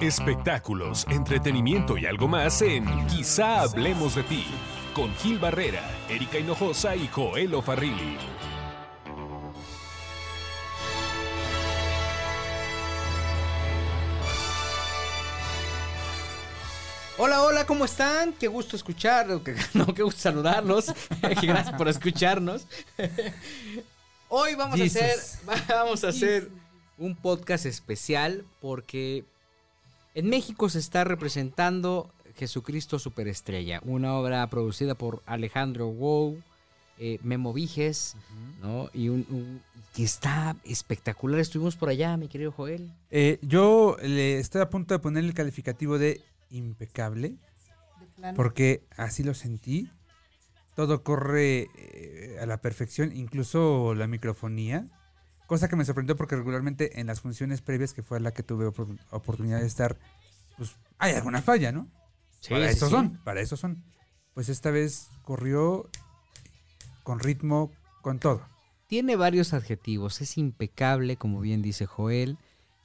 Espectáculos, entretenimiento y algo más en Quizá hablemos de ti, con Gil Barrera, Erika Hinojosa y Joel Farrilli. Hola, hola, ¿cómo están? Qué gusto escuchar, que- no, qué gusto saludarlos. Gracias por escucharnos. Hoy vamos Jesus. a hacer, vamos a hacer un podcast especial porque en México se está representando Jesucristo Superestrella, una obra producida por Alejandro Wow, eh, Memo Viges, ¿no? Y un, un- que está espectacular. Estuvimos por allá, mi querido Joel. Eh, yo le estoy a punto de poner el calificativo de impecable, porque así lo sentí. Todo corre eh, a la perfección, incluso la microfonía. Cosa que me sorprendió porque regularmente en las funciones previas, que fue la que tuve opor- oportunidad de estar, pues hay alguna falla, ¿no? para eso sí. son, para eso son. Pues esta vez corrió con ritmo, con todo. Tiene varios adjetivos. Es impecable, como bien dice Joel.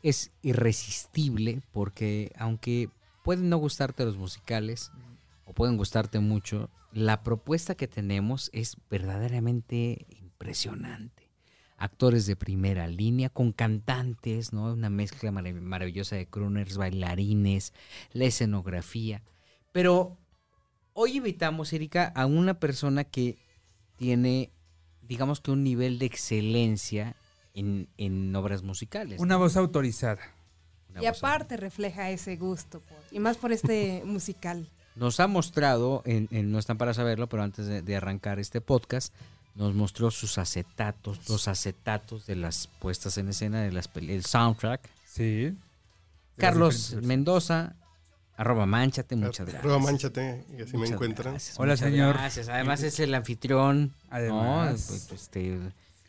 Es irresistible porque aunque pueden no gustarte los musicales o pueden gustarte mucho, la propuesta que tenemos es verdaderamente impresionante. Actores de primera línea con cantantes, ¿no? Una mezcla marav- maravillosa de crooners, bailarines, la escenografía. Pero hoy invitamos, Erika, a una persona que tiene, digamos que un nivel de excelencia en, en obras musicales. Una voz autorizada. Una Y voz- aparte refleja ese gusto, por- y más por este musical. Nos ha mostrado, en, en- no están para saberlo, pero antes de, de arrancar este podcast, nos mostró sus acetatos, los acetatos de las puestas en escena, de las el soundtrack. Sí. Carlos Mendoza, arroba manchate, muchas gracias. Prueba manchate y así me encuentran. gracias, Hola, señor. Gracias. Además es el anfitrión. Además. ¿no? Pues, este,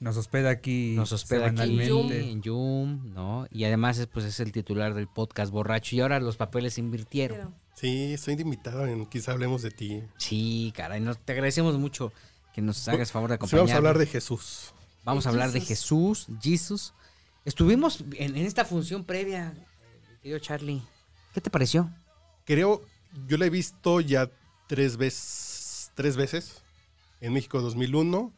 Nos hospeda aquí. nos hospeda aquí en Zoom, ¿no? Y además es, pues, es el titular del podcast borracho y ahora los papeles se invirtieron. Sí, estoy de invitado en Quizá hablemos de ti. Sí, caray, nos, te agradecemos mucho que nos hagas favor de Sí, acompañarnos. vamos a hablar de Jesús. Vamos a hablar de Jesús, Jesus. Estuvimos en, en esta función previa, eh, mi querido Charlie. ¿Qué te pareció? Creo, yo la he visto ya tres veces, tres veces. En México 2001,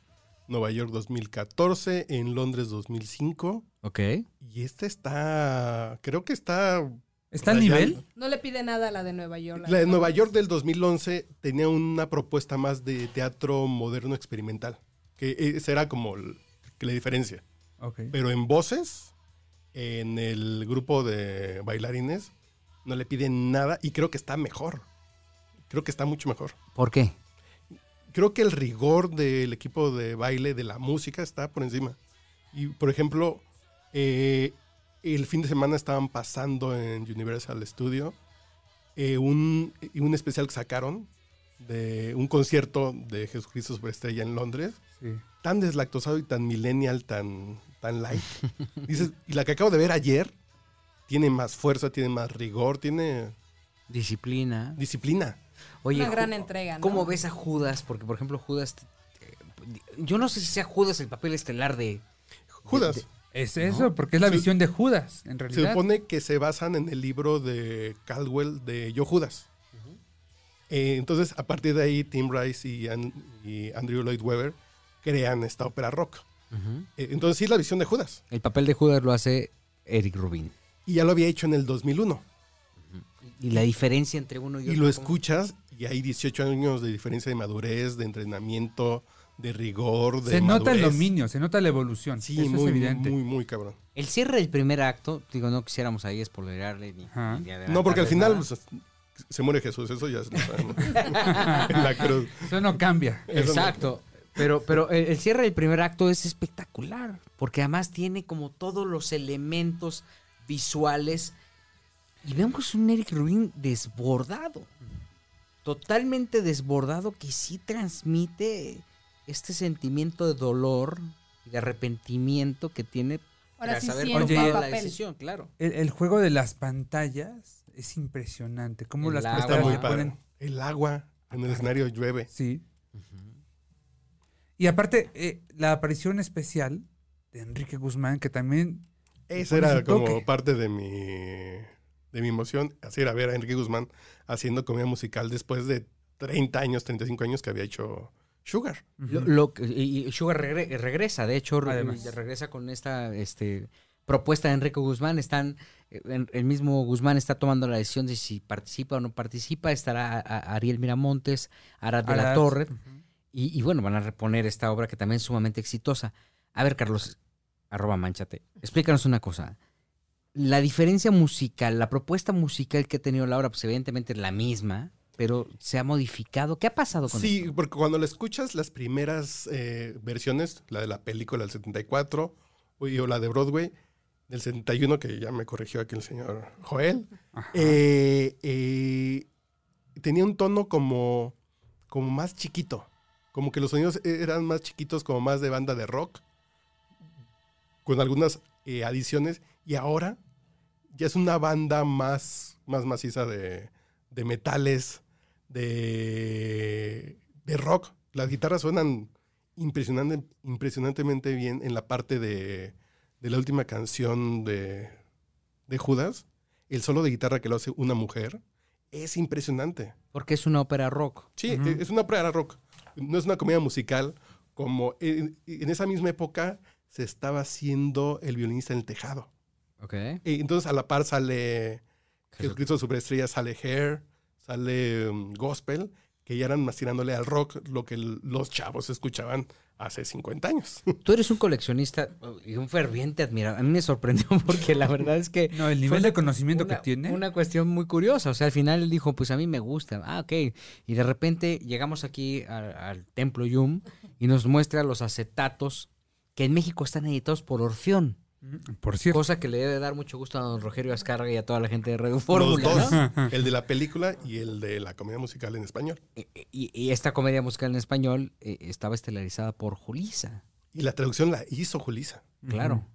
Nueva York 2014, en Londres 2005. Ok. Y esta está, creo que está... ¿Está al nivel? no le pide nada a la de Nueva York. La de. Nueva York del 2011 tenía una propuesta más de teatro moderno experimental. Que esa era como el- que la diferencia. Ok. Pero en voces, en el grupo de bailarines, no le piden nada y creo que está mejor. Creo que está mucho mejor. ¿Por qué? Creo que el rigor del equipo de baile, de la música, está por encima. Y, por ejemplo, eh, el fin de semana estaban pasando en Universal Studio eh, un, un especial que sacaron de un concierto de Jesucristo Superestrella en Londres Sí. tan deslactosado y tan millennial, tan, tan light. Dices, y la que acabo de ver ayer tiene más fuerza, tiene más rigor, tiene Disciplina. disciplina. Oye, Una gran entrega, ¿no? ¿Cómo ves a Judas? Porque, por ejemplo, Judas... eh, Yo no sé si sea Judas el papel estelar de... Judas. de- Es eso, porque es la Se- visión de Judas, en Se realidad. supone que se basan en el libro de Caldwell de Yo Judas. Eh, entonces, a partir de ahí, Tim Rice y, An- y Andrew Lloyd Webber crean esta ópera rock. Eh, entonces, sí es la visión de Judas. El papel de Judas lo hace Eric Rubin. Y ya lo había hecho en el 2001. Y la diferencia entre uno y otro. Y lo escuchas y hay 18 años de diferencia de madurez, de entrenamiento, de rigor, de se nota el dominio, se nota la evolución. Sí, eso muy, es evidente. muy, muy cabrón. El cierre del primer acto, digo, no quisiéramos ahí spoilerarle ni, ni No, porque al final pues, se muere Jesús, eso ya lo sabemos. en la cruz. Eso no cambia. Exacto. Pero, pero el, el cierre del primer acto es espectacular, porque además tiene como todos los elementos visuales y vemos un Eric Rubin desbordado, totalmente desbordado que sí transmite este sentimiento de dolor y de arrepentimiento que tiene Ahora tras sí haber siento Oye, la papel. decisión, claro. El, el juego de las pantallas es impresionante. Cómo El las agua. Pantallas le ponen. El agua en el escenario llueve. Sí. Y aparte, eh, la aparición especial de Enrique Guzmán, que también pones era como parte de mi de de mi emoción, así era ver a Enrique Guzmán haciendo comedia musical después de 30 años, 35 años que había hecho Sugar. Lo- y y Sugar regre- regresa, de hecho, Además. regresa con esta este, propuesta de Enrique Guzmán. Están, eh, en- el mismo Guzmán está tomando la decisión de si participa o no participa. Estará a- a- Ariel Miramontes, Arad de la Torre. y bueno, van a reponer esta obra que también es sumamente exitosa. A ver, Carlos, arroba manchate. Explícanos una cosa. La diferencia musical, la propuesta musical que ha tenido la obra, pues evidentemente es la misma, pero se ha modificado. ¿Qué ha pasado con Sí, esto? porque cuando la escuchas las primeras eh, versiones, la de la película del 74 o o la de Broadway del 71, que ya me corrigió aquí el señor Joel, eh, eh, tenía un tono como, como más chiquito. Como que los sonidos eran más chiquitos, como más de banda de rock, con algunas adiciones. Y ahora ya es una banda más, más maciza de, de metales, de, de rock. Las guitarras suenan impresionante, impresionantemente bien en la parte de, de la última canción de, de Judas. El solo de guitarra que lo hace una mujer es impresionante. Porque es una ópera rock. Sí, es una ópera rock. No es una comedia musical como en, en esa misma época se estaba haciendo El violinista en el tejado. Ok. Entonces a la par sale Jesucristo Superestrella, sale Hair, sale um, Gospel, que ya eran más tirándole al rock lo que el- los chavos escuchaban hace 50 años. Tú eres un coleccionista y un ferviente admirador. A mí me sorprendió porque la verdad es que... No, el fue nivel una- de conocimiento una- que tiene. Una cuestión muy curiosa. O sea, al final él dijo, pues a mí me gusta. Ah, ok. Y de repente llegamos aquí al, al Templo Yum y nos muestra los acetatos que en México están editados por Orfeón. Por cierto. Cosa que le debe dar mucho gusto a don Rogerio Azcárraga y a toda la gente de Radio los Fórmula, dos, ¿no? el de la película y el de la comedia musical en español. Y, y esta comedia musical en español eh, estaba estelarizada por Julisa. Y la traducción la hizo Julisa. Claro.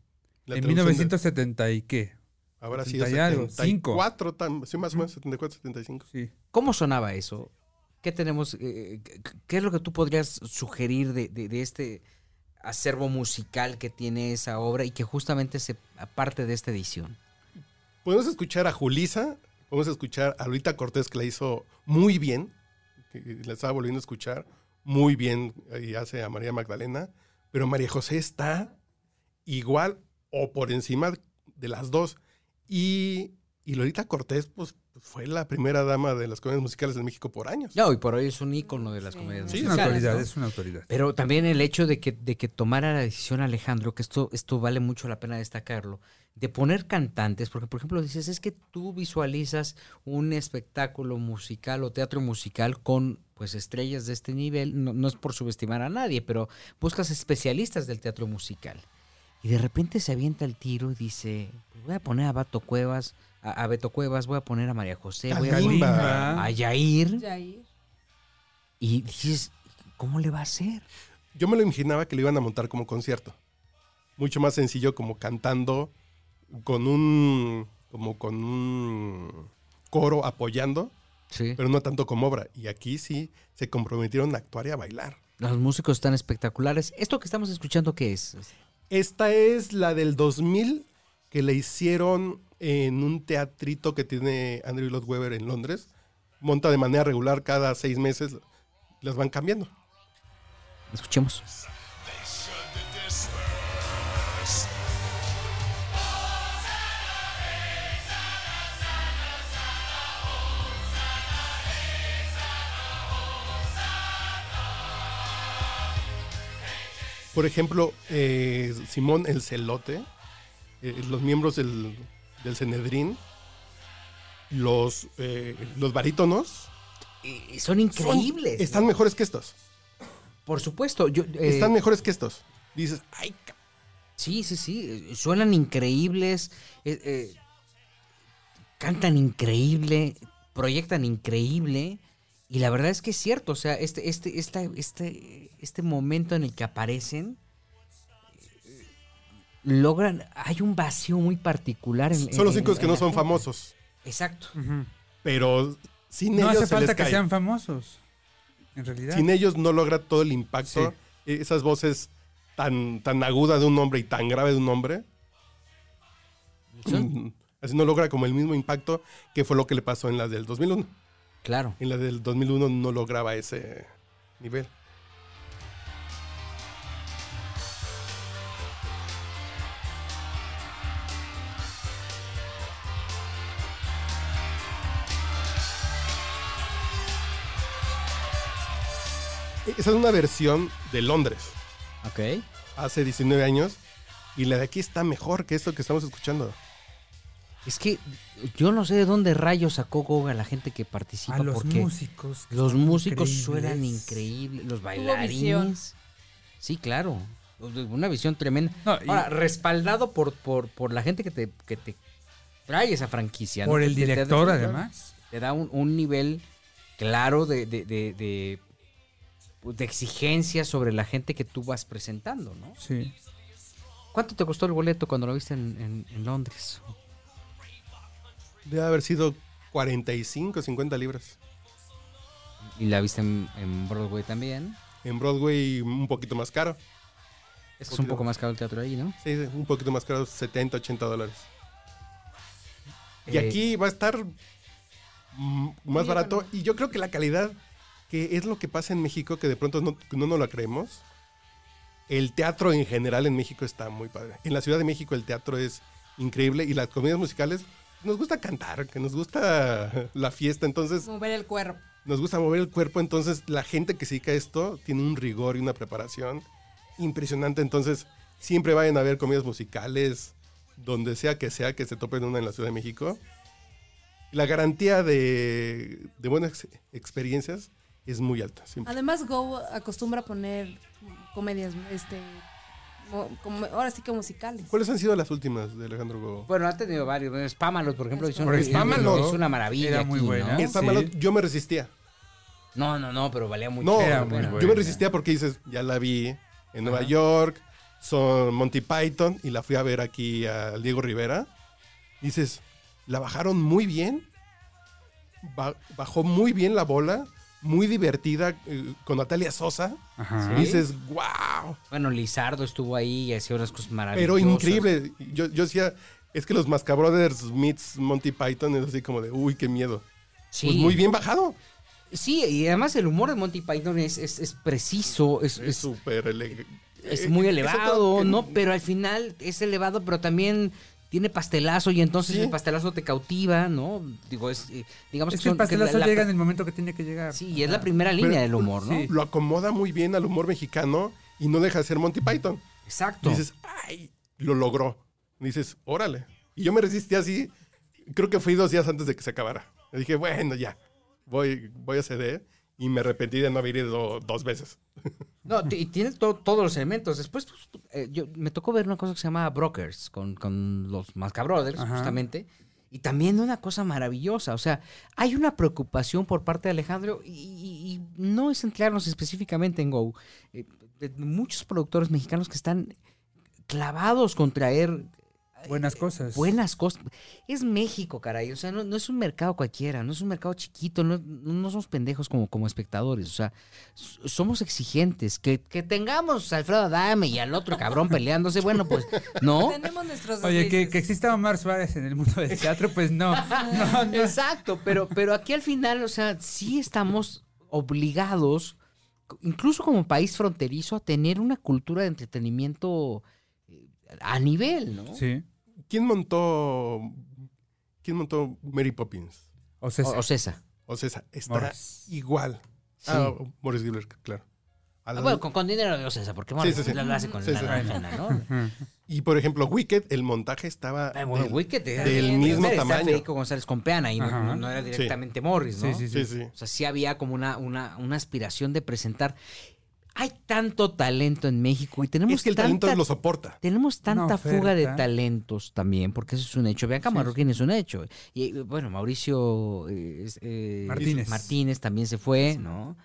La en traducción de- 1970 y qué. Ahora sí, 70 y algo, cinco. 74, tam- sí, más o menos, 74, 75. Sí. ¿Cómo sonaba eso? ¿Qué tenemos? eh, qué- ¿Qué es lo que tú podrías sugerir de, de- de este acervo musical que tiene esa obra y que justamente se aparte de esta edición? Podemos escuchar a Julisa, podemos escuchar a Lolita Cortés, que la hizo muy bien, la estaba volviendo a escuchar muy bien, y hace a María Magdalena, pero María José está igual o por encima de las dos. Y, y Lolita Cortés, pues, fue la primera dama de las comedias musicales en México por años. Ya, hoy por hoy es un ícono de las Sí. comedias Sí, Es una musicales. autoridad, ¿no? es una autoridad. Pero también el hecho de que, de que tomara la decisión Alejandro, que esto, esto vale mucho la pena destacarlo, de poner cantantes, porque por ejemplo dices, es que tú visualizas un espectáculo musical o teatro musical con pues estrellas de este nivel, no, no es por subestimar a nadie, pero buscas especialistas del teatro musical. Y de repente se avienta el tiro y dice, pues voy a poner a Bato Cuevas, a, a Beto Cuevas, voy a poner a María José, voy a poner Kalimba. a Yair, y dices, ¿cómo le va a hacer? Yo me lo imaginaba que lo iban a montar como concierto. Mucho más sencillo como cantando con un como con un coro apoyando, Sí. pero no tanto como obra. Y aquí sí se comprometieron a actuar y a bailar. Los músicos están espectaculares. ¿Esto que estamos escuchando qué es? Esta es la del 2000 que le hicieron en un teatrito que tiene Andrew Lloyd Webber en Londres. Monta de manera regular cada seis meses, las van cambiando. Escuchemos. Por ejemplo, eh, Simón el Celote, eh, los miembros del, del Cenedrín, los, eh, los barítonos, Y son son- increíbles. están ¿no? mejores que estos. Por supuesto. Yo, eh, Están mejores que estos. Dices, ay, Sí, sí, sí. eh, Suenan increíbles. eh, cantan increíble. Proyectan increíble. Y la verdad es que es cierto. O sea, este, este, esta- este, este momento en el que aparecen. Logran. Hay un vacío muy particular. En, son los en- en que no son gente. famosos. Exacto. Pero sin No ellos hace se falta les que cae. sean famosos. En realidad. Sin ellos no logra todo el impacto. Sí. Esas voces tan, tan aguda de un hombre y tan grave de un hombre. Mm, Así no logra como el mismo impacto que fue lo que le pasó en la del 2001. Claro. En la del 2001 no lograba ese nivel. Esa es una versión de Londres, Ok. hace 19 años, y la de aquí está mejor que esto que estamos escuchando. Es que yo no sé de dónde rayos sacó Goga la gente que participa. A los porque músicos. los músicos increíbles. suenan increíbles. Los bailarines. Sí, claro. Una visión tremenda. No, y Ahora, respaldado por, por, por la gente que te, que te trae esa franquicia. por el te- te da- director, además. Te da un, un nivel claro de, de, de, de- de exigencia sobre la gente que tú vas presentando, ¿no? Sí. ¿Cuánto te costó el boleto cuando lo viste en, en- en Londres? Debe haber sido 45, 50 libras. Y la viste en, en Broadway también. En Broadway un poquito más caro. Es que es un poco más caro el teatro ahí, ¿no? Sí, sí, un poquito más caro, 70, 80 dólares. Y Eh, aquí va a estar mm, más barato. Y yo creo que la calidad, que es lo que pasa en México, que de pronto no, no nos la creemos. El teatro en general en México está muy padre. En la Ciudad de México el teatro es increíble y las comedias musicales nos gusta cantar, que nos gusta la fiesta, entonces Mover el cuerpo. nos gusta mover el cuerpo, entonces la gente que se dedica a esto tiene un rigor y una preparación impresionante, entonces siempre vayan a ver comedias musicales, donde sea que sea que se topen una en la Ciudad de México. La garantía de, de buenas experiencias es muy alta. siempre. Además, Go acostumbra a poner comedias, este, como- ahora sí que musicales. ¿Cuáles han sido las últias de Alejandro Go? Bueno, ha tenido varios. Spámalos, por ejemplo, hizo Por una, Spámalos. es una maravilla. Era muy aquí, buena. ¿no? Es- sí. yo me resistía. No, no, no, pero valía mucho. No, Era muy buena. yo me resistía porque dices, ya la vi en Nueva York, son Monty Python, y la fui a ver aquí a Diego Rivera. Dices, la bajaron muy bien, ba- bajó muy bien la bola, muy divertida eh, con Natalia Sosa. Ajá. Dices, wow, Bueno, Lizardo estuvo ahí y hacía unas cosas maravillosas. pero increíble. Yo, yo decía, es que los Mascabrothers meets Monty Python es así como de, uy, qué miedo. Sí. Pues muy bien bajado. Sí, y además el humor de Monty Python es, es, es preciso, es, Es es, súper ele- es muy elevado, ¿no? Pero al final es elevado, pero también tiene pastelazo y entonces Sí. el pastelazo te cautiva, ¿no? Digo, es, eh, digamos Es que que el son- que pastelazo la- la- llega en el momento que tiene que llegar. Sí, y es la primera línea Pero- del humor, ¿no? sí. Lo acomoda muy bien al humor mexicano y no deja de ser Monty Python. Exacto. Dices, ay, lo logró. Dices, órale. Y yo me resistí así, creo que fui dos días antes de que se acabara. Le dije, bueno, ya, voy, voy a ceder. Y me arrepentí de no haber ido dos veces. No, y tiene to- todos los elementos. Después pues, eh, yo, me tocó ver una cosa que se llama Brokers con, con los Mascabrothers, justamente. Y también una cosa maravillosa. O sea, hay una preocupación por parte de Alejandro y, y- y no es centrarnos específicamente en Go. eh, muchos productores mexicanos que están clavados con traer Buenas cosas. buenas cosas. Es México, caray. O sea, no, no es un mercado cualquiera, no es un mercado chiquito, no, no somos pendejos como, como espectadores. O sea, somos exigentes. Que, que tengamos a Alfredo Adame y al otro cabrón peleándose, bueno, pues, ¿no? Tenemos nuestros Oye, que, que exista Omar Suárez en el mundo del teatro, pues no. No, no. Exacto, pero, pero aquí al final, o sea, sí estamos obligados, incluso como país fronterizo, a tener una cultura de entretenimiento eh, a nivel, ¿no? Sí. ¿Quién montó, quién montó Mary Poppins? O sea, O, o César. O sea, esa- está Morris. igual. Sí. Ah, Morris Gilbert, claro. Ah, bueno, con, con dinero de César, porque Morris sí, sí. lo hace con Sí, la sí. ajena, ¿no? Y por ejemplo, Wicked, el montaje estaba Ah, bueno, del, Wicked era del bien, mismo está tamaño. Federico González Compeana y no, no- era directamente Morris, ¿no? Sí, sí, Sí, sí. O sea, sí había como una, una, una aspiración de presentar. Hay tanto talento en México y tenemos Es que el tanta, talento lo soporta. tenemos tanta fuga de talentos también, porque eso es un hecho. Bianca Sí, Marroquín es un hecho. Y bueno, Mauricio eh, eh, Martínez. Martínez también se fue, ¿no?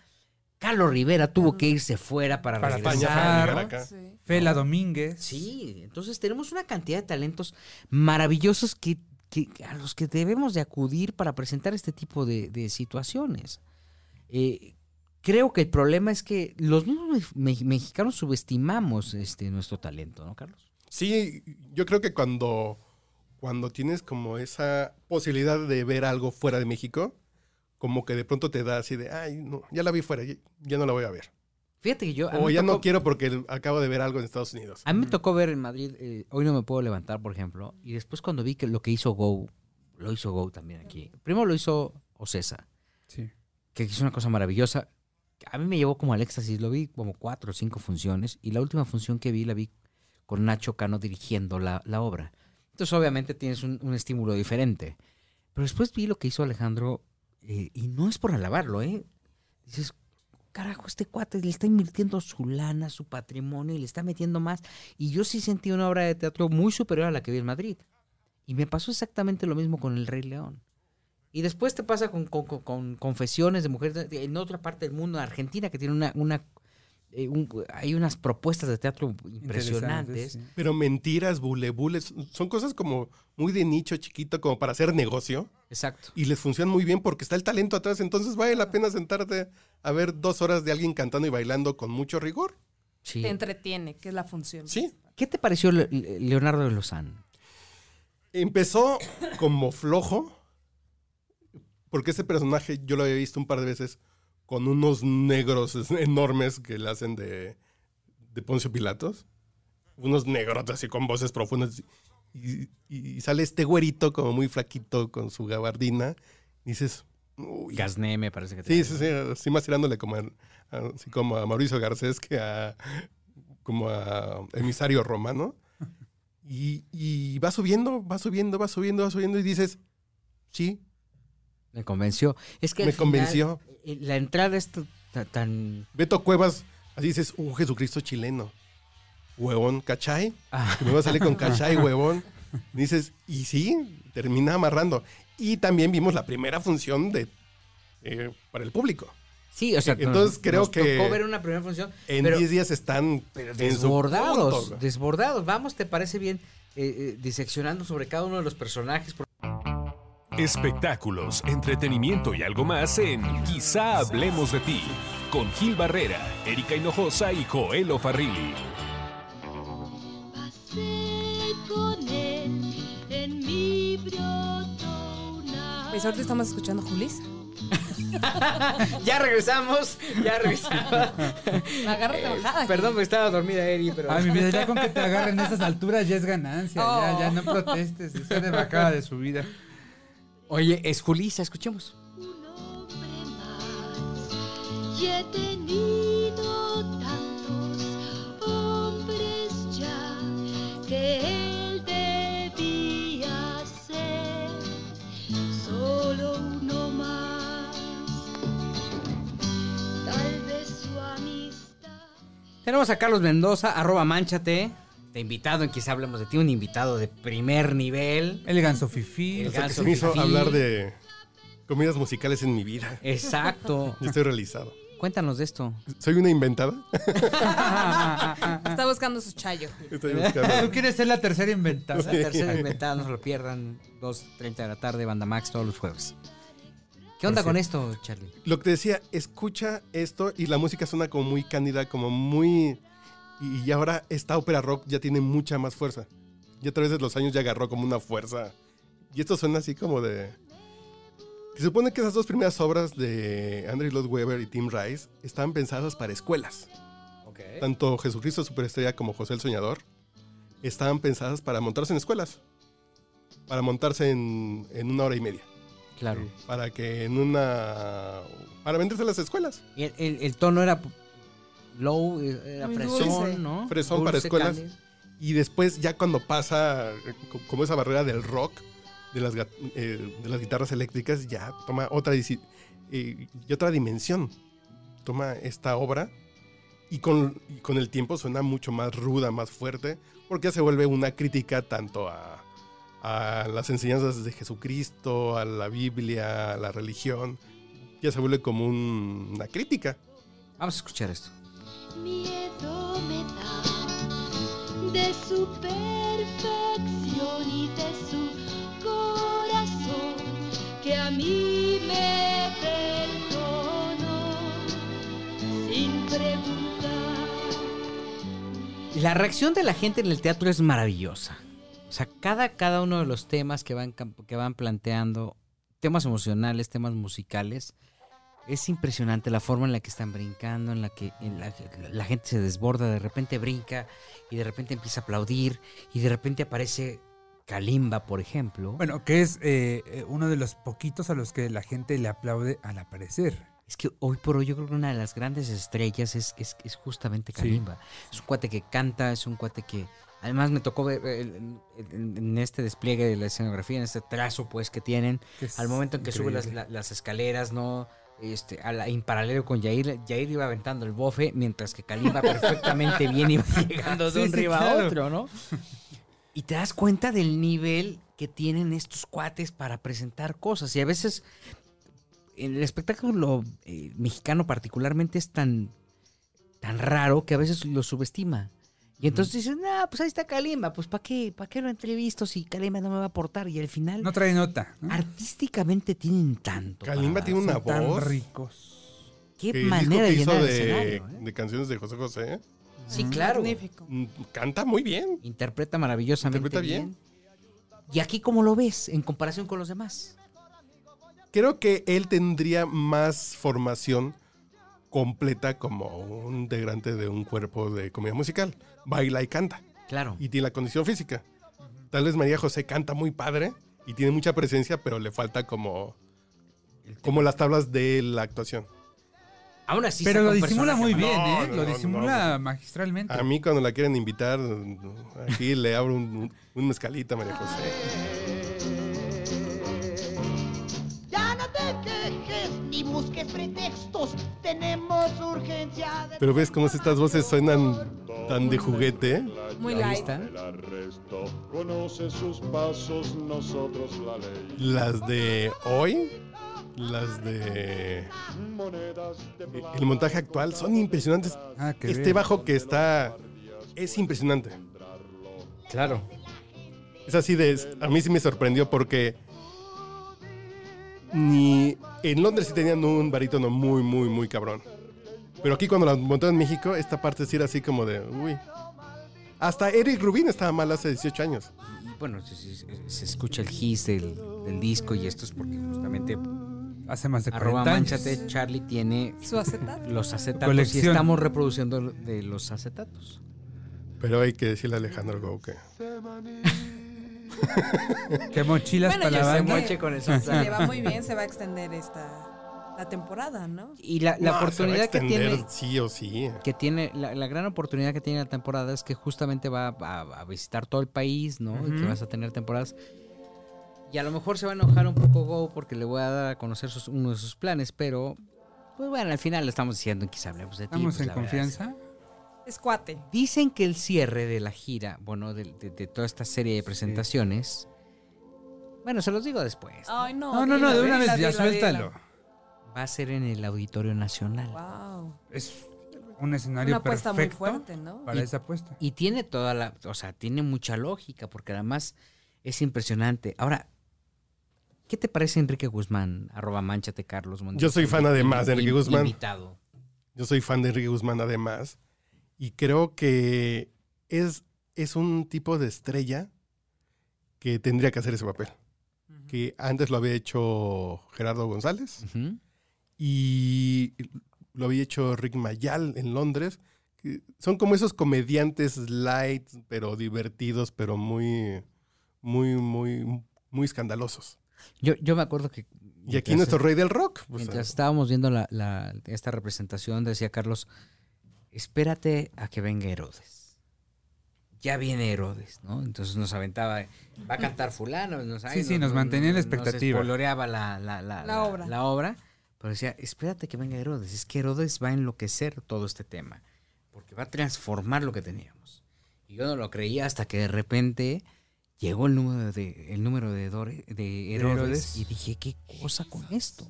Carlos Rivera tuvo que irse fuera para, Para España, regresar. para. Sí. Fela Domínguez. Sí, entonces tenemos una cantidad de talentos maravillosos que, que- a los que debemos de acudir para presentar este tipo de, de situaciones. Eh, creo que el problema es que los mismos me- me- mexicanos subestimamos este, nuestro talento, ¿no, Carlos? Sí, yo creo que cuando cuando tienes como esa posibilidad de ver algo fuera de México, como que de pronto te da así de, ay, no, ya la vi fuera, ya, ya no la voy a ver. Fíjate que yo... O ya no quiero porque acabo de ver algo en Estados Unidos. A mí me tocó ver en Madrid, eh, hoy no me puedo levantar, por ejemplo, y después cuando vi que lo que hizo Go, lo hizo Go también aquí. Primero lo hizo Ocesa, Sí. que hizo una cosa maravillosa. A mí me llevó como al éxtasis, lo vi como cuatro o cinco funciones, y la última función que vi la vi con Nacho Cano dirigiendo la, obra. Entonces obviamente tienes un, un estímulo diferente. Pero después vi lo que hizo Alejandro, eh, y no es por alabarlo, ¿eh? Dices, carajo, este cuate le está invirtiendo su lana, su patrimonio y le está metiendo más. Y yo sí sentí una obra de teatro muy superior a la que vi en Madrid. Y me pasó exactamente lo mismo con El Rey León. Y después te pasa con, con- con- con confesiones de mujeres de- en otra parte del mundo, en Argentina, que tiene una... una eh, un- hay unas propuestas de teatro impresionantes. Sí. Pero mentiras, bulebules, son cosas como muy de nicho chiquito, como para hacer negocio. Exacto. Y les funciona muy bien porque está el talento atrás. Entonces vale la pena sentarte a ver dos horas de alguien cantando y bailando con mucho rigor. Sí. Te entretiene, que es la función. Sí. ¿Qué te pareció Le- Le- Leonardo de Lozán? Empezó como flojo, porque ese personaje yo lo había visto un par de veces con unos negros es- enormes que le hacen de, de Poncio Pilatos. Unos negrotes así con voces profundas. Y, y sale este güerito como muy flaquito con su gabardina. Y dices, uy, Gasné me parece que Sí, te- sí, sí, así más tirándole como a, así como a Mauricio Garcés que a como a emisario romano. Y, y va subiendo, va subiendo, va subiendo, va subiendo y dices, sí, Me convenció. Es que Me final, convenció. eh, la entrada es tan... Beto Cuevas, así dices, un Jesucristo chileno. Huevón, ¿cachai? Ah, Que me va a salir con cachai, huevón. Y dices, y sí, termina amarrando. Y también vimos la primera función de eh, para el público. sí, o sea, Entonces nos- creo nos que- tocó ver una primera función, En pero 10 días están desbordados, desbordados. Vamos, ¿te parece bien eh, eh, diseccionando sobre cada uno de los personajes? Espectáculos, entretenimiento y algo más en Quizá hablemos de ti. Con Gil Barrera, Erika Hinojosa y Joel Farrilli. Pasé con él en mi broto una Pues ahorita estamos escuchando Julisa. ya regresamos, ya regresamos. Agárrate bajada. Eh, Perdón, me estaba dormida Eri, pero... Ay, mi vida, ya con que te agarren a esas alturas ya es ganancia. Ya, ya no protestes. Está de bajada de su vida. Oye, es Julisa, escuchemos. un hombre más. Y he tenido tantos hombres ya que él debía ser solo uno más. Tal vez su amistad. Tenemos a Carlos Mendoza, arroba manchate. De invitado en Quizá Hablemos de Ti, un invitado de primer nivel. El ganso fifí. El O sea, que ganso se me hizo hablar de comidas musicales en mi vida. Exacto. Yo estoy realizado. Cuéntanos de esto. ¿Soy una inventada? Está buscando su chayo. Estoy Tú buscando. quieres ser la tercera inventada. La tercera inventada, no se lo pierdan. 2.30 de la tarde, Banda Max, todos los jueves. ¿Qué onda con esto, Charlie? Lo que te decía, escucha esto y la música suena como muy cándida, como muy... Y, y ahora esta ópera rock ya tiene mucha más fuerza. Ya a través de los años ya agarró como una fuerza. Y esto suena así como de... Se supone que esas dos primeras obras de Andrew Lloyd Webber y Tim Rice estaban pensadas para escuelas. Tanto Jesucristo Superestrella como José el Soñador estaban pensadas para montarse en escuelas. Para montarse en, en una hora y media. Claro. Para que en una... Para venderse a las escuelas. Y el, el- el tono era low, era Muy fresón, dulce. ¿no? Fresón para escuelas. Y después, ya cuando pasa eh, co- como esa barrera del rock, de las, eh, de las guitarras eléctricas, ya toma otra, disi- eh, y otra dimensión. Toma esta obra y con, y con el tiempo suena mucho más ruda, más fuerte, porque ya se vuelve una crítica tanto a, a las enseñanzas de Jesucristo, a la Biblia, a la religión. Ya se vuelve como un- una crítica. Vamos a escuchar esto. Miedo me da de su perfección y de su corazón que a mí me perdonó sin preguntar. La reacción de la gente en el teatro es maravillosa. O sea, cada, cada uno de los temas que van, que van planteando, temas emocionales, temas musicales, es impresionante la forma en la que están brincando, en la que en la, gente se desborda, de repente brinca y de repente empieza a aplaudir y de repente aparece Kalimba, por ejemplo. Bueno, que es eh, eh, uno de los poquitos a los que la gente le aplaude al aparecer. Es que hoy por hoy yo creo que una de las grandes estrellas es, es, es justamente Sí. Kalimba. Es un cuate que canta, es un cuate que... Además me tocó ver eh, en, en- en este despliegue de la escenografía, en este trazo pues que tienen, es al momento en que sube las, increíble. la- las escaleras, ¿no? Este, a la- en paralelo con Yair, Yair iba aventando el bofe, mientras que Kalimba perfectamente bien iba llegando de Sí, un sí, riba a otro, ¿no? Y te das cuenta del nivel que tienen estos cuates para presentar cosas. Y a veces el espectáculo eh, mexicano particularmente es tan, tan raro que a veces lo subestima. Y entonces dicen, ah, pues ahí está Kalimba, pues ¿para qué, ¿para qué lo entrevisto si Kalimba no me va a aportar? Y al final, No trae nota. ¿no? artísticamente tienen tanto. Kalimba para tiene una Son tan voz. ricos. Qué que el disco manera de que hizo llenar el de, escenario. ¿eh? de canciones de José José Sí, claro. Magnífico. mm, canta muy bien. Interpreta maravillosamente Interpreta bien. bien. Y aquí, ¿cómo lo ves en comparación con los demás? Creo que él tendría más formación completa como un integrante de un cuerpo de comedia musical. Baila y canta. Claro. Y tiene la condición física. Tal vez María José canta muy padre y tiene mucha presencia, pero le falta como, como las tablas de la actuación. Aún así, Pero lo disimula muy bien, No, ¿eh? no, lo no, disimula no. magistralmente. A mí cuando la quieren invitar, aquí le abro un, un mezcalito a María José. Quejes ni busques pretextos. Tenemos urgencia de. Pero ves cómo estas voces suenan tan de juguete. Muy light. está. El arresto conoce sus pasos, nosotros la ley. Las de hoy, las de el montaje actual son impresionantes. Ah, qué Este bien. bajo que está es impresionante. Claro. Es así de. A mí sí me sorprendió porque. Ni. En Londres sí tenían un barítono muy, muy, muy cabrón. Pero aquí cuando la montó en México, esta parte sí era así como de. Uy. Hasta Eric Rubin estaba mal hace 18 años. Y bueno, se, se- se escucha el hiss del, del disco y esto es porque justamente Hace más de 40 arroba años. manchate Charlie tiene Su acetato. los acetatos y estamos reproduciendo de los acetatos. Pero hay que decirle a Alejandro Go que. ¿Qué mochilas Bueno, para la banda? que- con el Si le va muy bien, se va a extender esta la temporada, ¿no? Y la, la No, se va a oportunidad que tiene, Sí o sí. que tiene la, la gran oportunidad que tiene la temporada es que justamente va a, a visitar todo el país, ¿no? Y que vas a tener temporadas. Y a lo mejor se va a enojar un poco Go porque le voy a dar a conocer sus- uno de sus planes, pero pues bueno, al final le estamos diciendo en quizá hablemos de ti. ¿Estamos pues, en confianza? Es cuate. Dicen que el cierre de la gira, bueno, de, de- de toda esta serie de presentaciones, bueno, se los digo después, Ay, no. No, no, no, de una vez ya suéltalo. va a ser en el Auditorio Nacional. Wow. Es un escenario Una apuesta muy perfecto fuerte, ¿no? para Y- esa apuesta. Y tiene toda la, o sea, tiene mucha lógica, porque además es impresionante. Ahora, ¿qué te parece Enrique Guzmán? Arroba manchate Carlos Montes. Yo soy fan además de Enrique Guzmán. Invitado. Yo soy fan de Enrique Guzmán además. Y creo que es, es un tipo de estrella que tendría que hacer ese papel. Que antes lo había hecho Gerardo González y lo había hecho Rick Mayal en Londres. que son como esos comediantes light, pero divertidos, pero muy, muy, muy, muy escandalosos. Yo, yo me acuerdo que... Y aquí nuestro rey del rock. pues, Mientras estábamos viendo la, la- esta representación, decía Carlos, espérate a que venga Herodes. Ya viene Herodes, ¿no? Entonces nos aventaba, va a cantar fulano. Nos, Sí, sí, nos mantenía en la expectativa. Nos spoilereaba la, la, la, La obra. la obra, pero decía, espérate que venga Herodes. Es que Herodes va a enloquecer todo este tema, porque va a transformar lo que teníamos. Y yo no lo creía hasta que de repente llegó el número de, el número de, Dore- de Herodes, Herodes. y dije, ¿qué cosa con esto?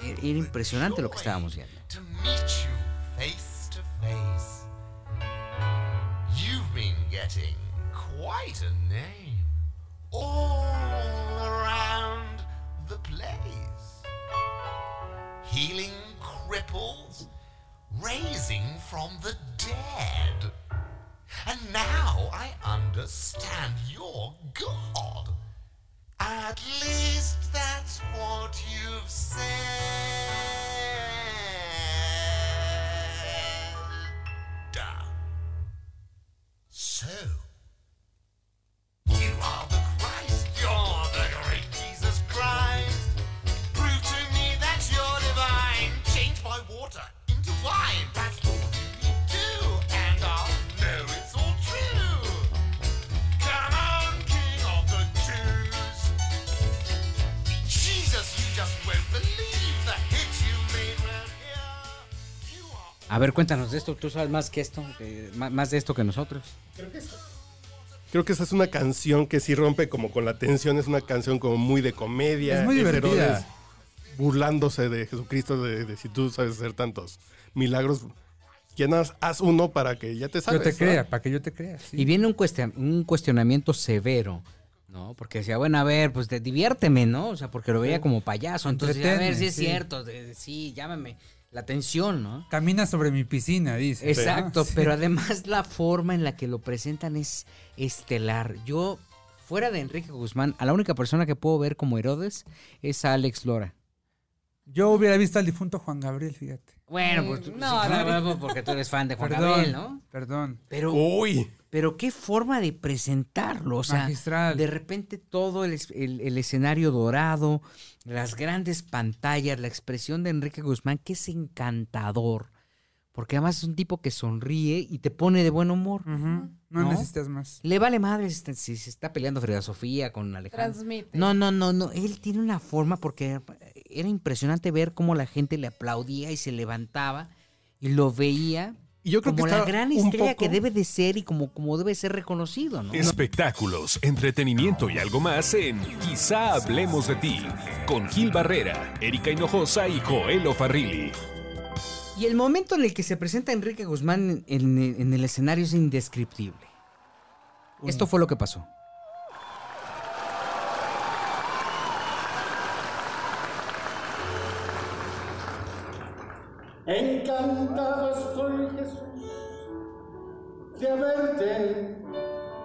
Era era impresionante lo que estábamos viendo. Face. You've been getting quite a name all around the place. Healing cripples, raising from the dead. And now I understand you're God. At least that's what you've said. Ver, cuéntanos de esto. Tú sabes más que esto, que- má- más de esto que nosotros. Creo que esa es una canción que sí rompe como con la tensión, es una canción como muy de comedia. Es muy divertida. Burlándose de Jesucristo, de, de si tú sabes hacer tantos milagros. Ya nada, más haz uno para que ya te sabes. yo te ¿no? crea, para que yo te crea. sí. Y viene un, cuestion- un cuestionamiento severo, ¿no? Porque decía, bueno, a ver, pues de- diviérteme, ¿no? O sea, porque lo veía como payaso. Entonces, a ver si es sí. cierto, de- de- sí, llámame. La atención, ¿no? Camina sobre mi piscina, dice. Exacto, pero además la forma en la que lo presentan es estelar. Yo, fuera de Enrique Guzmán, a la única persona que puedo ver como Herodes es a Alex Lora. Yo hubiera visto al difunto Juan Gabriel, fíjate. Bueno, Eh, pues tú- no, sí, claro, no. porque tú eres fan de Juan Perdón, Gabriel, ¿no? perdón. Pero, Uy, pero qué forma de presentarlo, o sea, Magistral. de repente todo el, el- el escenario dorado, las grandes pantallas, la expresión de Enrique Guzmán, que es encantador, porque además es un tipo que sonríe y te pone de buen humor. No, ¿No? necesitas más. Le vale madre si, se está peleando Frida Sofía con Alejandro. Transmite. No, no, no, no. Él tiene una forma porque era impresionante ver cómo la gente le aplaudía y se levantaba y lo veía y yo creo como que la gran estrella poco- que debe de ser y como, como debe ser reconocido, ¿no? Espectáculos, entretenimiento y algo más en Quizá hablemos de ti con Gil Barrera, Erika Hinojosa y Joel Farrilli. Y el momento en el que se presenta Enrique Guzmán en, en- en el escenario es indescriptible. Esto fue lo que pasó. Encantado estoy, Jesús, de haberte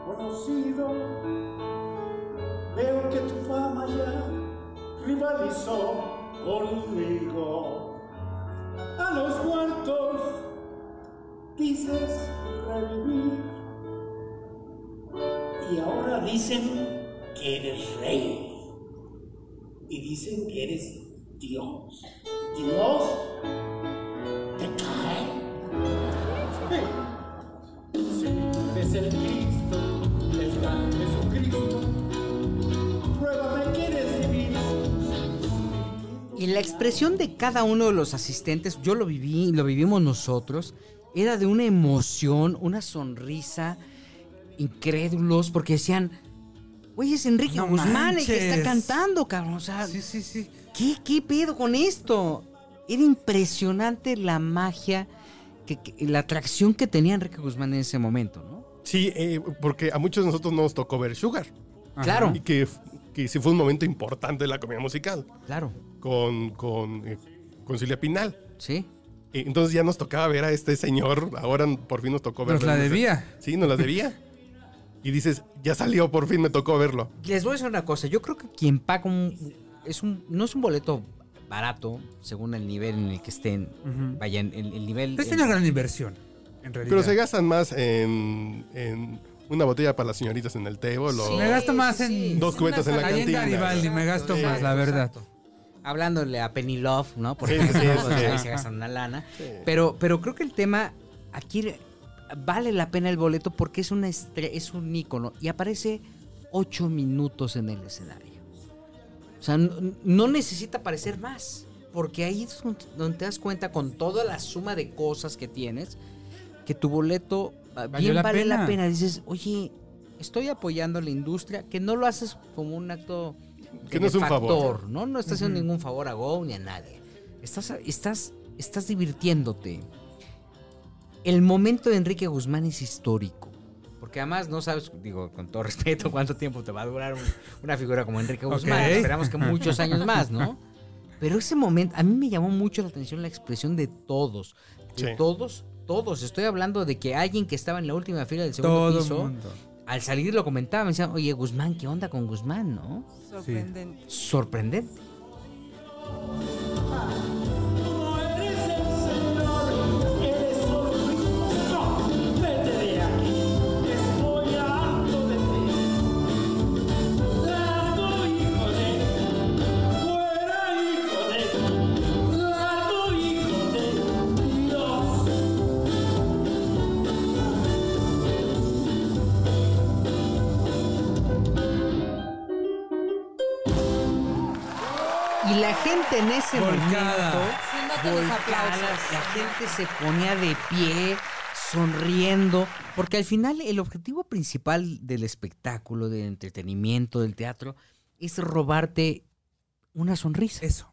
conocido. Veo que tu fama ya rivalizó conmigo. Dices revivir. Y ahora dicen que eres rey. Y dicen que eres Dios. Dios te cae. Si eres el Cristo, el gran Jesucristo, pruébame que eres divino. Y la expresión de cada uno de los asistentes, yo lo viví, lo vivimos nosotros, era de una emoción, una sonrisa, incrédulos, porque decían, güey, es Enrique No Guzmán el que está cantando, cabrón. O sea, Sí, sí, sí. ¿qué, ¿qué pedo con esto? Era impresionante la magia, que, que- la atracción que tenía Enrique Guzmán en ese momento, ¿no? Sí, eh, porque a muchos de nosotros nos tocó ver Sugar. Ajá. Claro, Y que, que sí fue un momento importante de la comedia musical. claro, Con, con, eh, con Silvia Pinal. sí. Y entonces ya nos tocaba ver a este señor. Ahora por fin nos tocó verlo. Nos la debía. Sí, nos la debía. y dices, ya salió, por fin me tocó verlo. Les voy a decir una cosa, yo creo que quien paga un, es un no es un boleto barato según el nivel en el que estén. Ujú. Vaya, el, el nivel Es el- una gran inversión, en realidad. Pero se gastan más en, en una botella para las señoritas en el table. o- Me gasto más en- Dos cubetas en la Ahí en cantina. Garibaldi me gasto Sí. más, la verdad. Hablándole a Penny Love, ¿no? Por Sí, sí, pues, sí. ahí se gastan una lana. Pero, pero creo que el tema aquí vale la pena el boleto porque es una es un ícono y aparece ocho minutos en el escenario. O sea, no, no necesita aparecer más. Porque ahí es donde- te das cuenta con toda la suma de cosas que tienes, que tu boleto Valió bien la vale la pena. pena. Dices, oye, estoy apoyando a la industria, que no lo haces como un acto Que no es un favor. ¿no? No estás haciendo ningún favor a Go ni a nadie. Estás, estás, estás divirtiéndote. El momento de Enrique Guzmán es histórico. Porque además no sabes, digo, con todo respeto, cuánto tiempo te va a durar un- una figura como Enrique Guzmán. Esperamos que muchos años más, ¿no? Pero ese momento, a mí me llamó mucho la atención la expresión de todos, de Sí. todos, todos. Estoy hablando de que alguien que estaba en la última fila del segundo Todo piso, mundo. Al salir lo comentaba, me decían, oye, Guzmán, ¿qué onda con Guzmán, no? Sorprendente. Sorprendente. Gente en ese Volcada. momento, Sí, volcada, aplausos. la gente se ponía de pie, sonriendo, porque al final el objetivo principal del espectáculo, del entretenimiento, del teatro, es robarte una sonrisa. Eso.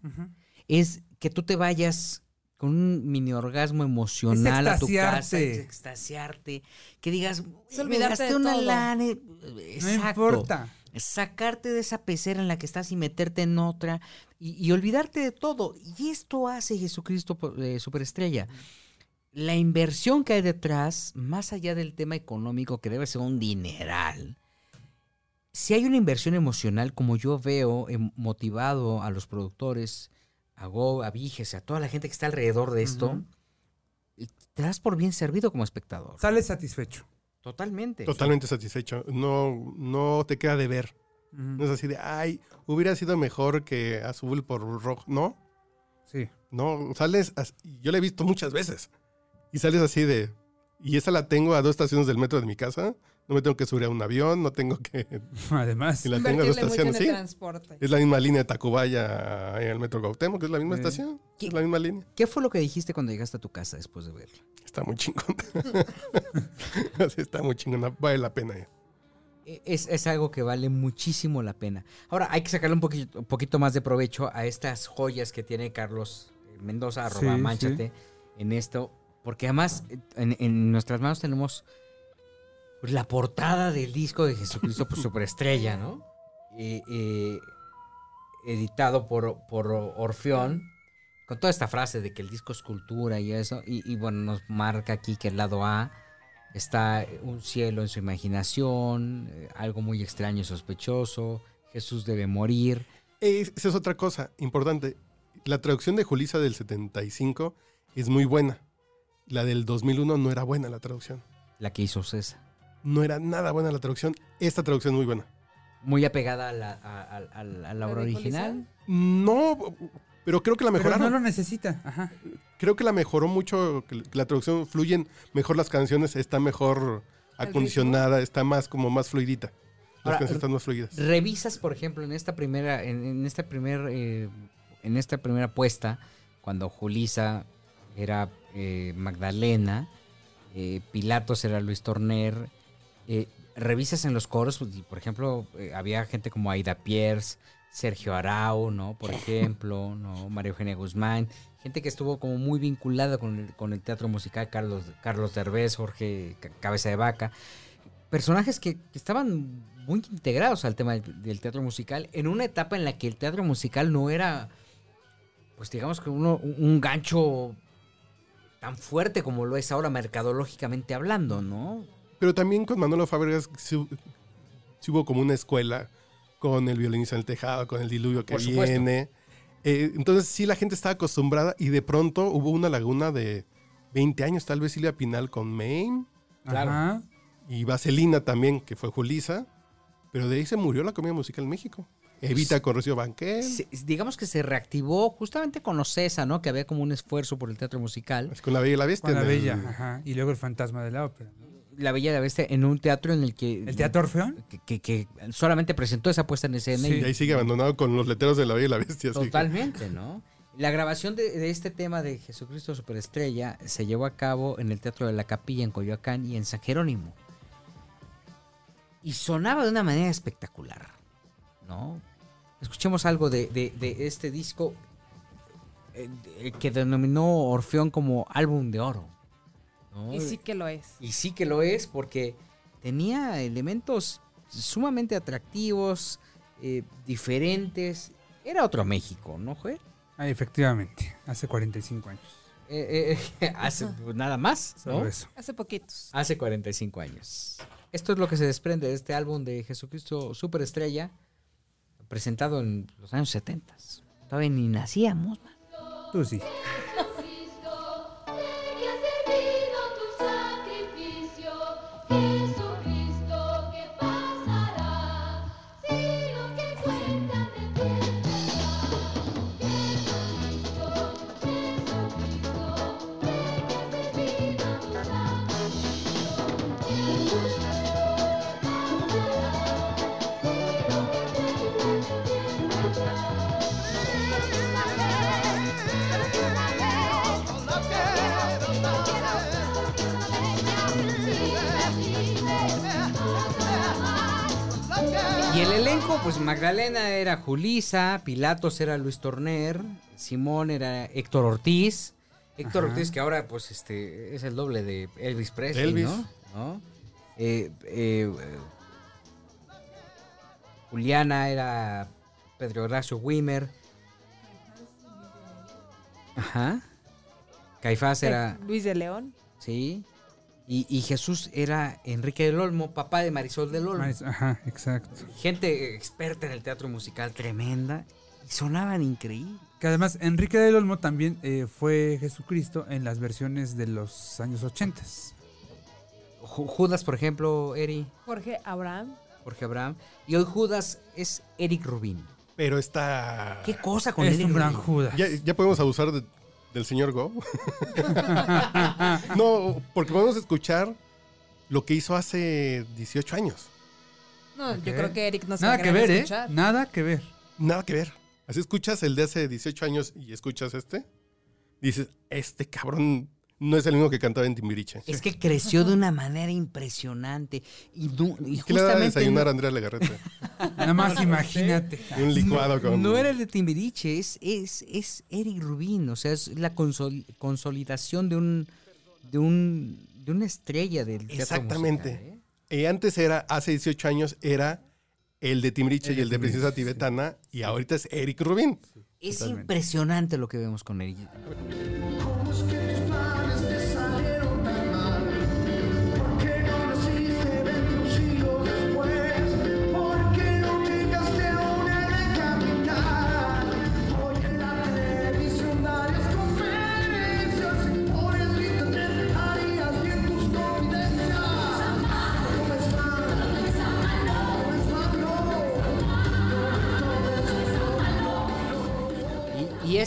Es que tú te vayas con un mini orgasmo emocional a tu casa, extasiarte. es extasiarte, que digas, "Me gasté una todo". lana". No Exacto importa. Sacarte de esa pecera en la que estás y meterte en otra y, y olvidarte de todo. Y esto hace Jesucristo eh, Superestrella. La inversión que hay detrás, más allá del tema económico, que debe ser un dineral, si hay una inversión emocional, como yo veo em, motivado a los productores, a Go, a Viges, a toda la gente que está alrededor de esto, y te das por bien servido como espectador. Sales satisfecho. Totalmente. Totalmente satisfecho. No, no te queda de ver. No es así de, ay, hubiera sido mejor que azul por rojo. No, Sí. no, sales, yo la he visto muchas veces. Y sales así de, y esa la tengo a dos estaciones del metro de mi casa. No me tengo que subir a un avión, no tengo que... Además. Y la tengo a dos Invertirle mucho en estaciones, el sí. transporte. Es la misma línea de Tacubaya en el metro Gautemo, que es la misma estación. ¿Qué? Es la misma línea. ¿Qué fue lo que dijiste cuando llegaste a tu casa después de verla? Está muy chingón. Está muy chingona. Vale la pena. eh. E- Es, es algo que vale muchísimo la pena. Ahora, hay que sacarle un poquito, un poquito más de provecho a estas joyas que tiene Carlos eh, Mendoza, arroba Sí, manchate, en esto. Porque además, eh, en, en nuestras manos tenemos pues, la portada del disco de Jesucristo por Superestrella, ¿no? Eh, eh, editado por, por Orfeón. Con toda esta frase de que el disco es cultura y eso. Y, y bueno, nos marca aquí que el lado A está un cielo en su imaginación, eh, algo muy extraño y sospechoso, Jesús debe morir. Es- Esa es otra cosa importante. La traducción de Julisa del 75 es muy buena. La del 2001 no era buena la traducción. La que hizo César. No era nada buena la traducción. Esta traducción es muy buena. Muy apegada a la, a- a- a la- obra original. No, pero creo que la Pero mejoraron. no lo necesita. Ajá. Creo que la mejoró mucho, que la traducción fluyen mejor las canciones, está mejor ¿El acondicionada, está más como más fluidita. Las Ahora, canciones están más fluidas. Revisas, por ejemplo, en esta primera, en, en esta primer, eh, en esta primera puesta, cuando Julisa era eh, Magdalena, eh, Pilatos era Luis Torner, eh, revisas en los coros, pues, por ejemplo, eh, había gente como Aida Pierce, Sergio Arau, ¿no? Por ejemplo, ¿no? María Eugenia Guzmán, gente que estuvo como muy vinculada con el, con el teatro musical, Carlos, Carlos Derbez, Jorge Ca- Cabeza de Vaca, personajes que, que estaban muy integrados al tema del, del teatro musical en una etapa en la que el teatro musical no era, pues digamos que uno, un un gancho tan fuerte como lo es ahora mercadológicamente hablando, ¿no? Pero también con Manolo Fábregas sí, hu- sí hubo como una escuela con el violinista en el tejado, con el diluvio que Por viene. Eh, entonces sí la gente estaba acostumbrada y de pronto hubo una laguna de 20 años, tal vez Silvia Pinal con Maine Claro. Ajá. y Vaselina también, que fue Julisa. Pero de ahí se murió la comedia musical en México. Evita con Rocío Banquel. Se- digamos que se reactivó justamente con Ocesa, ¿no? Que había como un esfuerzo por el teatro musical. Con la Bella y la Bestia. Con la el- bella. Ajá. Y luego el fantasma de la ópera. ¿no? La Bella y la Bestia en un teatro en el que... ¿El Teatro Orfeón? Que, que- que solamente presentó esa puesta en escena. y Y ahí sigue abandonado con los letreros de la Bella y la Bestia. así que- Totalmente, ¿no? La grabación de, de este tema de Jesucristo Superestrella se llevó a cabo en el Teatro de la Capilla en Coyoacán y en San Jerónimo. Y sonaba de una manera espectacular, ¿no? Escuchemos algo de, de- de este disco eh, de- que denominó Orfeón como álbum de oro. ¿No? Y sí que lo es. Y sí que lo es porque tenía elementos sumamente atractivos, eh, diferentes. Era otro México, ¿no, Joel? Ah, efectivamente. Hace 45 años. Eh, eh, hace nada más, ¿no? Solo eso. Hace poquitos. Hace 45 años. Esto es lo que se desprende de este álbum de Jesucristo Superestrella, presentado en los años 70. Todavía ni nacíamos. man. Tú sí. Y el elenco, pues Magdalena era Julisa, Pilatos era Luis Torner, Simón era Héctor Ortiz. Héctor Ajá. Ortiz, que ahora pues este es el doble de Elvis Presley, Elvis. ¿no? ¿No? Eh, eh, eh, Juliana era Pedro Horacio Wimmer. Ajá. Caifás era, Luis de León. sí. Y, y Jesús era Enrique del Olmo, papá de Marisol del Olmo. Maris- Ajá, exacto. Gente experta en el teatro musical, tremenda. Y sonaban increíbles. Que además Enrique del Olmo también eh, fue Jesucristo en las versiones de los años 80. Ju- Judas, por ejemplo, Eri, Jorge Abraham. Jorge Abraham. Y hoy Judas es Eric Rubin. Pero está. ¿Qué cosa con Es Eric un gran? Judas. ¿Ya, ya podemos abusar de- del señor Go. no, porque podemos escuchar lo que hizo hace 18 años. No, yo creo que Eric no se Nada va a que querer ver, ¿eh? escuchar. Nada que ver. Nada que ver. Así escuchas el de hace 18 años y escuchas este. Dices, este cabrón no es el mismo que cantaba en Timbiriche. Es que creció de una manera impresionante. Y, du- y ¿Qué le da a desayunar a no, Andrea Legarrete? Nada más imagínate. Un licuado con. no era el de Timbiriche, es, es, es Eric Rubin. O sea, es la consol- consolidación de un, de un de una estrella del teatro Exactamente. musical, ¿eh? Eh, antes era, hace 18 años, era el de Timbiriche El y el de Princesa Timbiriche, Tibetana. Y ahorita es Eric Rubin. Es Totalmente. impresionante lo que vemos con Eric.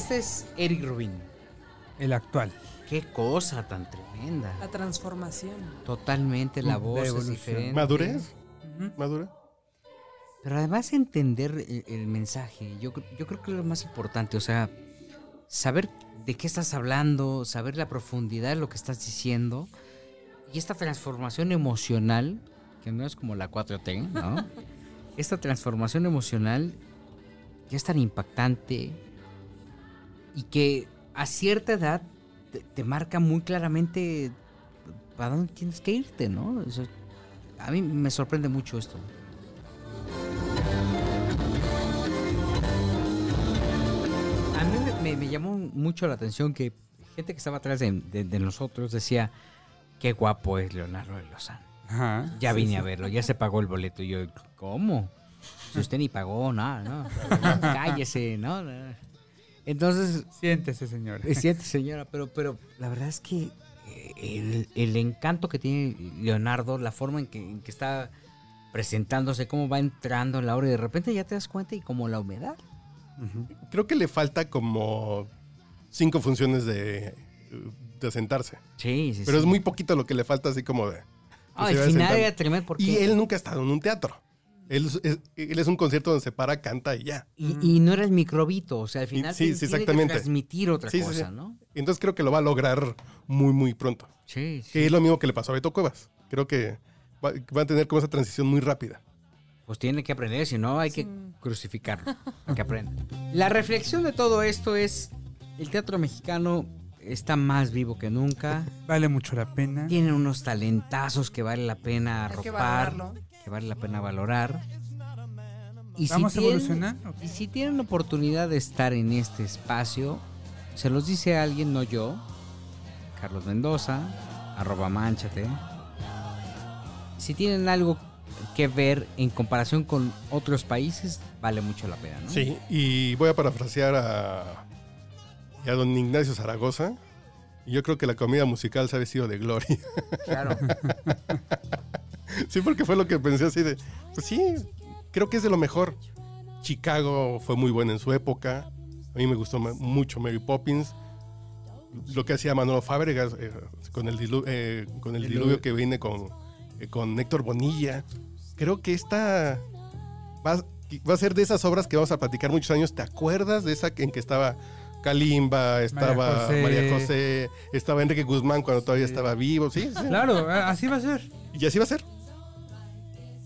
Este es Eric Rubin. El actual. Qué cosa tan tremenda. La transformación. Totalmente la La voz es diferente. ¿Madurez? ¿Madura? Pero además entender el, el mensaje, yo, yo creo que es lo más importante, o sea, saber de qué estás hablando, saber la profundidad de lo que estás diciendo y esta transformación emocional, que no es como la 4T, ¿no? esta transformación emocional que es tan impactante y que a cierta edad te, te marca muy claramente para dónde tienes que irte, ¿no? Eso- a mí me sorprende mucho esto. A mí me, me- me llamó mucho la atención que gente que estaba atrás de, de- de nosotros decía, qué guapo es Leonardo de Lozano. Ajá. Ya Sí, vine sí. a verlo, ya se pagó el boleto. Y yo, ¿cómo? Si usted ni pagó nada, ¿no? Cállese, ¿no? Entonces, Siéntese, señor. es cierto, señora, pero, pero la verdad es que eh, el, el encanto que tiene Leonardo, la forma en que, en que está presentándose, cómo va entrando en la hora y de repente ya te das cuenta y como la humedad. Creo que le falta como cinco funciones de, de sentarse. Sí, sí, Pero sí. es muy poquito lo que le falta, así como de. Ah, el final era tremendo porque... Y él nunca ha estado en un teatro. Él es, él es un concierto donde se para, canta y ya. Y, y no era el microbito, o sea, al Y- final sí, tiene- sí, tiene que exactamente. transmitir otra Sí, cosa, sí. ¿no? Entonces creo que lo va a lograr muy, muy pronto. Sí, sí. Que es lo mismo que le pasó a Beto Cuevas. Creo que va, va a tener como esa transición muy rápida. Pues tiene que aprender, si no hay que crucificarlo, para que aprenda. La reflexión de todo esto es, el teatro mexicano está más vivo que nunca, Vale mucho la pena. tiene unos talentazos que vale la pena Hay que arropar, valorarlo. Que vale la pena valorar. Y Vamos tienen- evolucionando. Y si tienen la oportunidad de estar en este espacio, se los dice alguien, no yo, Carlos Mendoza, arroba manchate. Si tienen algo que ver en comparación con otros países, vale mucho la pena, ¿no? Sí, y voy a parafrasear a, a don Ignacio Zaragoza. Y yo creo que la comida musical se ha vestido de gloria. Claro. sí, porque fue lo que pensé así de, pues sí, creo que es de lo mejor. Chicago fue muy buena en su época. A mí me gustó mucho Mary Poppins. Lo que hacía Manolo Fábregas eh, con el, dilu- eh, con el Diluvio. diluvio que viene con, eh, con Héctor Bonilla. Creo que esta va, va a ser de esas obras que vamos a platicar muchos años. ¿Te acuerdas de esa en que estaba Kalimba, estaba José. María José, estaba Enrique Guzmán cuando todavía estaba vivo? Sí, sí. Claro, así va a ser. Y así va a ser.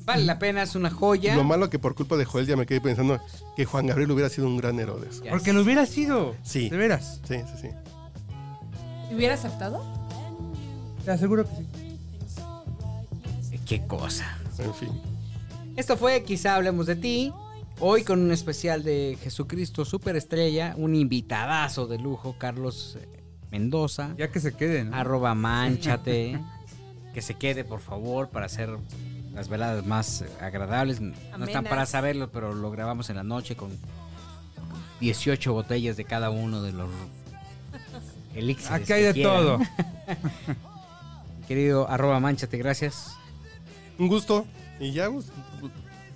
Vale la pena, es una joya. Lo malo que por culpa de Joel ya me quedé pensando que Juan Gabriel hubiera sido un gran Herodes. Ya Porque lo hubiera sido. Sí. De veras. Sí, sí, sí. ¿Te hubiera aceptado? Te aseguro que sí. Qué cosa. En fin. Esto fue Quizá Hablemos de Ti. Hoy con un especial de Jesucristo Superestrella, un invitadazo de lujo, Carlos eh, Mendoza, Ya que se queden. ¿no? arroba manchate, que se quede por favor para hacer las veladas más agradables. No están para saberlo, pero lo grabamos en la noche con 18 botellas de cada uno de los elixires. Aquí hay que de quieran. todo. Querido arroba manchate, gracias. Un gusto. Y ya, pues,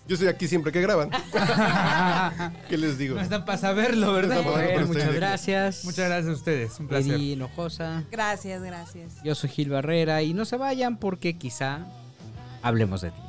yo estoy aquí siempre que graban. ¿Qué les digo? No están para saberlo, ¿verdad? No están para Joel, pero muchas gracias. Muchas gracias a ustedes. Un placer. Eri Hinojosa. Gracias, gracias. Yo soy Gil Barrera y no se vayan porque quizá hablemos de ti.